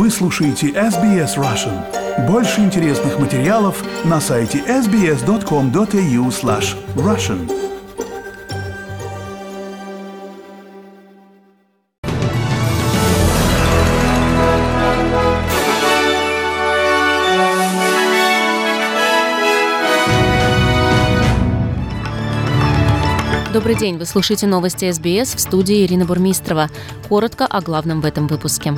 Вы слушаете SBS Russian. Больше интересных материалов на сайте sbs.com.au slash russian. Добрый день, вы слушаете новости СБС в студии Ирина Бурмистрова. Коротко о главном в этом выпуске.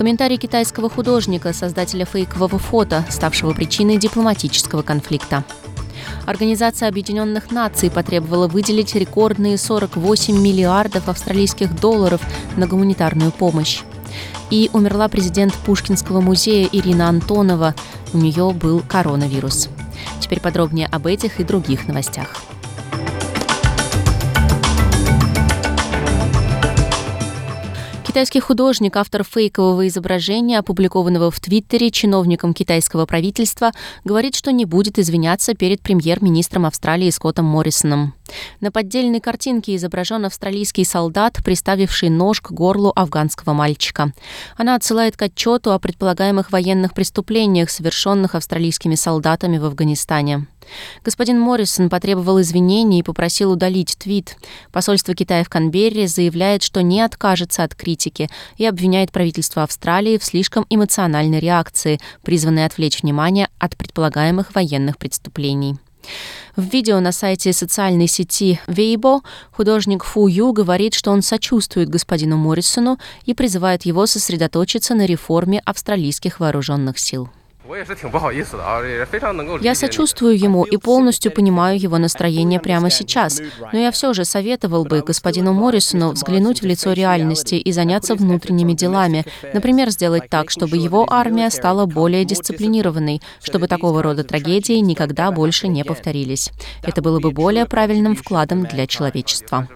Комментарий китайского художника, создателя фейкового фото, ставшего причиной дипломатического конфликта. Организация Объединенных Наций потребовала выделить рекордные 48 миллиардов австралийских долларов на гуманитарную помощь. И умерла президент Пушкинского музея Ирина Антонова. У нее был коронавирус. Теперь подробнее об этих и других новостях. Китайский художник, автор фейкового изображения, опубликованного в Твиттере чиновником китайского правительства, говорит, что не будет извиняться перед премьер-министром Австралии Скоттом Моррисоном. На поддельной картинке изображен австралийский солдат, приставивший нож к горлу афганского мальчика. Она отсылает к отчету о предполагаемых военных преступлениях, совершенных австралийскими солдатами в Афганистане. Господин Моррисон потребовал извинений и попросил удалить твит. Посольство Китая в Канберре заявляет, что не откажется от критики и обвиняет правительство Австралии в слишком эмоциональной реакции, призванной отвлечь внимание от предполагаемых военных преступлений. В видео на сайте социальной сети Weibo художник Фу Ю говорит, что он сочувствует господину Моррисону и призывает его сосредоточиться на реформе австралийских вооруженных сил. Я сочувствую ему и полностью понимаю его настроение прямо сейчас, но я все же советовал бы господину Моррисону взглянуть в лицо реальности и заняться внутренними делами. Например, сделать так, чтобы его армия стала более дисциплинированной, чтобы такого рода трагедии никогда больше не повторились. Это было бы более правильным вкладом для человечества.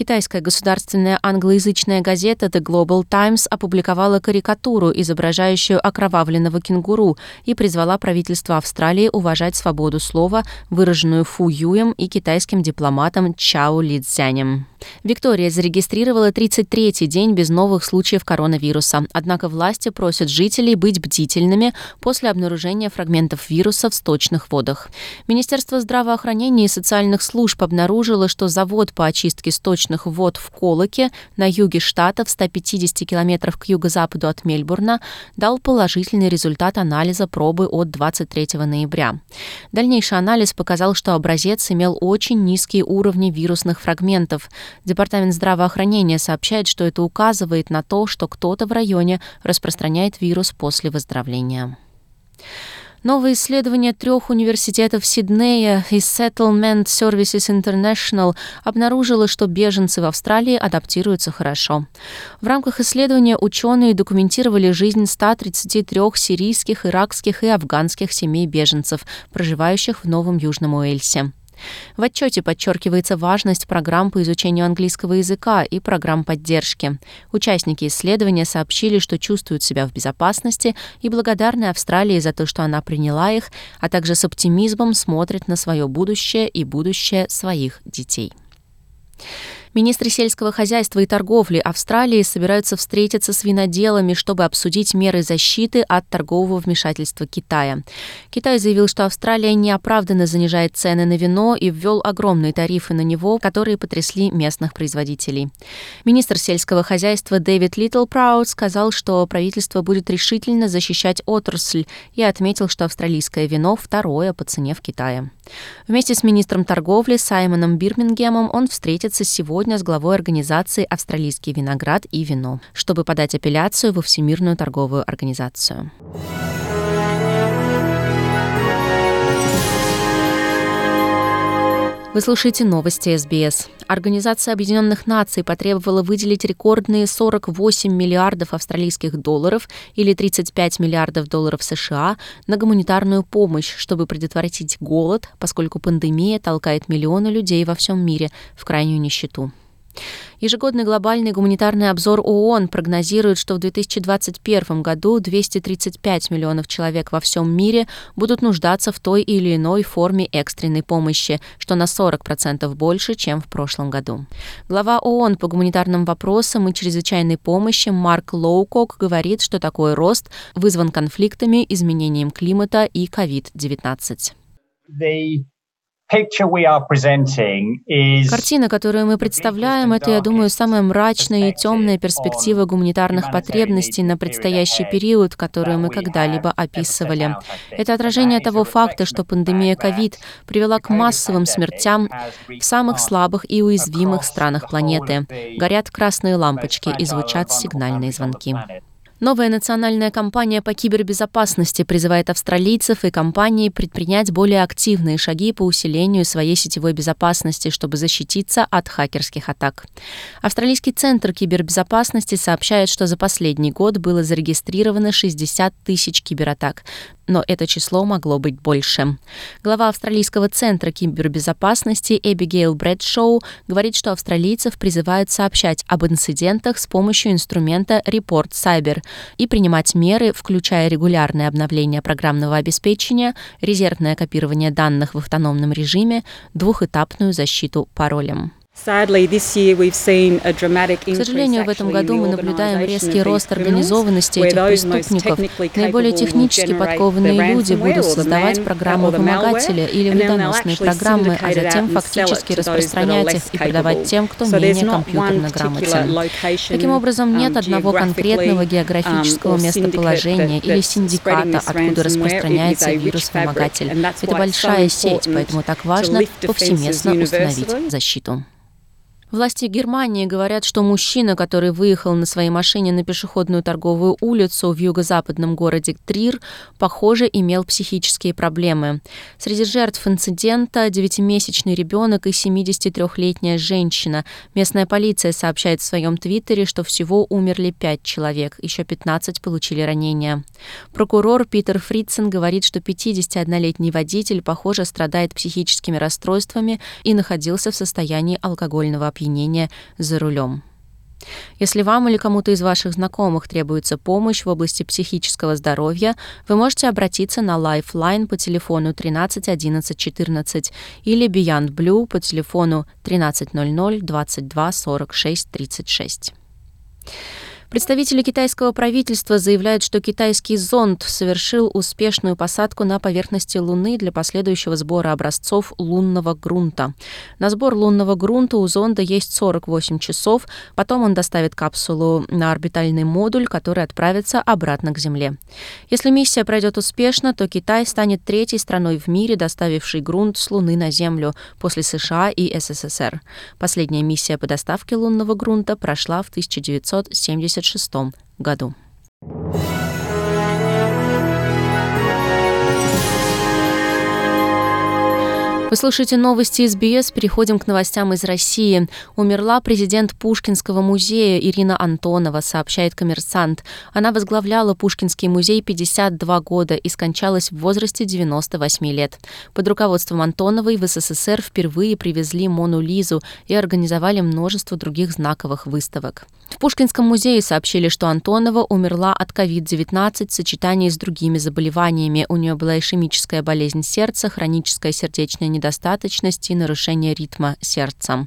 Китайская государственная англоязычная газета The Global Times опубликовала карикатуру, изображающую окровавленного кенгуру, и призвала правительство Австралии уважать свободу слова, выраженную Фу Юем и китайским дипломатом Чао Ли Цзянем. Виктория зарегистрировала 33-й день без новых случаев коронавируса. Однако власти просят жителей быть бдительными после обнаружения фрагментов вируса в сточных водах. Министерство здравоохранения и социальных служб обнаружило, что завод по очистке сточных вод в Колоке на юге штата в 150 километров к юго-западу от Мельбурна дал положительный результат анализа пробы от 23 ноября. Дальнейший анализ показал, что образец имел очень низкие уровни вирусных фрагментов – Департамент здравоохранения сообщает, что это указывает на то, что кто-то в районе распространяет вирус после выздоровления. Новое исследование трех университетов Сиднея и Settlement Services International обнаружило, что беженцы в Австралии адаптируются хорошо. В рамках исследования ученые документировали жизнь 133 сирийских, иракских и афганских семей беженцев, проживающих в Новом Южном Уэльсе. В отчете подчеркивается важность программ по изучению английского языка и программ поддержки. Участники исследования сообщили, что чувствуют себя в безопасности и благодарны Австралии за то, что она приняла их, а также с оптимизмом смотрят на свое будущее и будущее своих детей. Министры сельского хозяйства и торговли Австралии собираются встретиться с виноделами, чтобы обсудить меры защиты от торгового вмешательства Китая. Китай заявил, что Австралия неоправданно занижает цены на вино и ввел огромные тарифы на него, которые потрясли местных производителей. Министр сельского хозяйства Дэвид Литтлпраут сказал, что правительство будет решительно защищать отрасль и отметил, что австралийское вино второе по цене в Китае. Вместе с министром торговли Саймоном Бирмингемом он встретится сегодня с главой организации «Австралийский виноград и вино», чтобы подать апелляцию во Всемирную торговую организацию. Вы слушаете новости СБС. Организация Объединенных Наций потребовала выделить рекордные 48 миллиардов австралийских долларов или 35 миллиардов долларов США на гуманитарную помощь, чтобы предотвратить голод, поскольку пандемия толкает миллионы людей во всем мире в крайнюю нищету. Ежегодный глобальный гуманитарный обзор ООН прогнозирует, что в 2021 году 235 миллионов человек во всем мире будут нуждаться в той или иной форме экстренной помощи, что на 40% больше, чем в прошлом году. Глава ООН по гуманитарным вопросам и чрезвычайной помощи Марк Лоукок говорит, что такой рост вызван конфликтами, изменением климата и COVID-19. Картина, которую мы представляем, это, я думаю, самая мрачная и темная перспектива гуманитарных потребностей на предстоящий период, которую мы когда-либо описывали. Это отражение того факта, что пандемия COVID привела к массовым смертям в самых слабых и уязвимых странах планеты. Горят красные лампочки и звучат сигнальные звонки. Новая национальная кампания по кибербезопасности призывает австралийцев и компании предпринять более активные шаги по усилению своей сетевой безопасности, чтобы защититься от хакерских атак. Австралийский центр кибербезопасности сообщает, что за последний год было зарегистрировано 60 тысяч кибератак но это число могло быть больше. Глава Австралийского центра кибербезопасности Эбигейл Брэдшоу говорит, что австралийцев призывают сообщать об инцидентах с помощью инструмента Report Cyber и принимать меры, включая регулярное обновление программного обеспечения, резервное копирование данных в автономном режиме, двухэтапную защиту паролем. К сожалению, в этом году мы наблюдаем резкий рост организованности этих преступников. Наиболее технически подкованные люди будут создавать программы вымогателя или вредоносные программы, а затем фактически распространять их и продавать тем, кто менее компьютерно грамотен. Таким образом, нет um, одного конкретного географического um, местоположения или синдиката, откуда распространяется вирус-вымогатель. Это большая сеть, поэтому так важно повсеместно установить защиту. Власти Германии говорят, что мужчина, который выехал на своей машине на пешеходную торговую улицу в юго-западном городе Трир, похоже, имел психические проблемы. Среди жертв инцидента девятимесячный ребенок и 73-летняя женщина. Местная полиция сообщает в своем твиттере, что всего умерли пять человек, еще 15 получили ранения. Прокурор Питер Фридсен говорит, что 51-летний водитель, похоже, страдает психическими расстройствами и находился в состоянии алкогольного опьянения опьянения за рулем. Если вам или кому-то из ваших знакомых требуется помощь в области психического здоровья, вы можете обратиться на Lifeline по телефону 13 11 14 или Beyond Blue по телефону 1300 22 46 36. Представители китайского правительства заявляют, что китайский зонд совершил успешную посадку на поверхности Луны для последующего сбора образцов лунного грунта. На сбор лунного грунта у зонда есть 48 часов, потом он доставит капсулу на орбитальный модуль, который отправится обратно к Земле. Если миссия пройдет успешно, то Китай станет третьей страной в мире, доставившей грунт с Луны на Землю после США и СССР. Последняя миссия по доставке лунного грунта прошла в 1970 1976 году. Вы слушаете новости СБС. Переходим к новостям из России. Умерла президент Пушкинского музея Ирина Антонова, сообщает коммерсант. Она возглавляла Пушкинский музей 52 года и скончалась в возрасте 98 лет. Под руководством Антоновой в СССР впервые привезли Мону Лизу и организовали множество других знаковых выставок. В Пушкинском музее сообщили, что Антонова умерла от COVID-19 в сочетании с другими заболеваниями. У нее была ишемическая болезнь сердца, хроническая сердечная недостаточность и нарушение ритма сердца.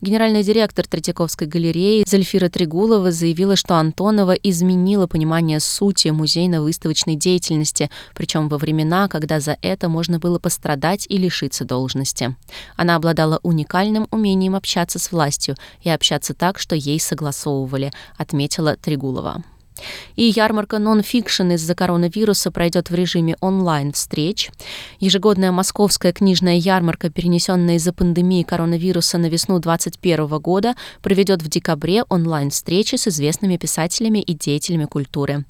Генеральный директор Третьяковской галереи Зельфира Тригулова заявила, что Антонова изменила понимание сути музейно-выставочной деятельности, причем во времена, когда за это можно было пострадать и лишиться должности. Она обладала уникальным умением общаться с властью и общаться так, что ей согласовывали, отметила Тригулова. И ярмарка нон-фикшн из-за коронавируса пройдет в режиме онлайн-встреч. Ежегодная московская книжная ярмарка, перенесенная из-за пандемии коронавируса на весну 2021 года, проведет в декабре онлайн-встречи с известными писателями и деятелями культуры.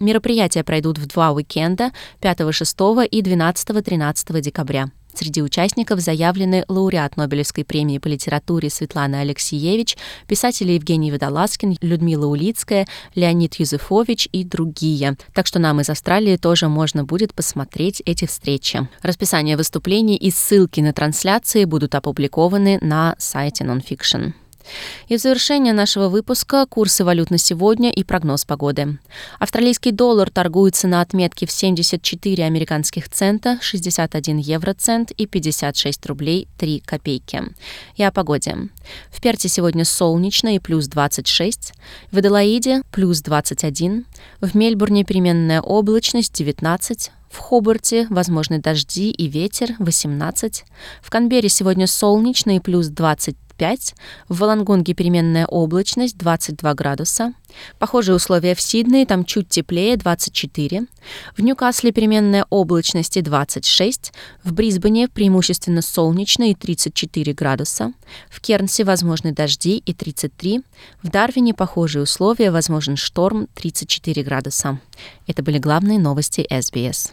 Мероприятия пройдут в два уикенда 5-6 и 12-13 декабря. Среди участников заявлены лауреат Нобелевской премии по литературе Светлана Алексеевич, писатели Евгений Водолазкин, Людмила Улицкая, Леонид Юзефович и другие. Так что нам из Австралии тоже можно будет посмотреть эти встречи. Расписание выступлений и ссылки на трансляции будут опубликованы на сайте Nonfiction. И в завершение нашего выпуска курсы валют на сегодня и прогноз погоды. Австралийский доллар торгуется на отметке в 74 американских цента, 61 евроцент и 56 рублей 3 копейки. И о погоде. В Перте сегодня солнечно и плюс 26, в Аделаиде плюс 21, в Мельбурне переменная облачность 19, в Хобарте возможны дожди и ветер 18. В Канберре сегодня солнечно и плюс 25. В Волонгонге переменная облачность 22 градуса. Похожие условия в Сиднее, там чуть теплее 24. В Ньюкасле переменная облачность и 26. В Брисбене преимущественно солнечно и 34 градуса. В Кернсе возможны дожди и 33. В Дарвине похожие условия, возможен шторм 34 градуса. Это были главные новости СБС.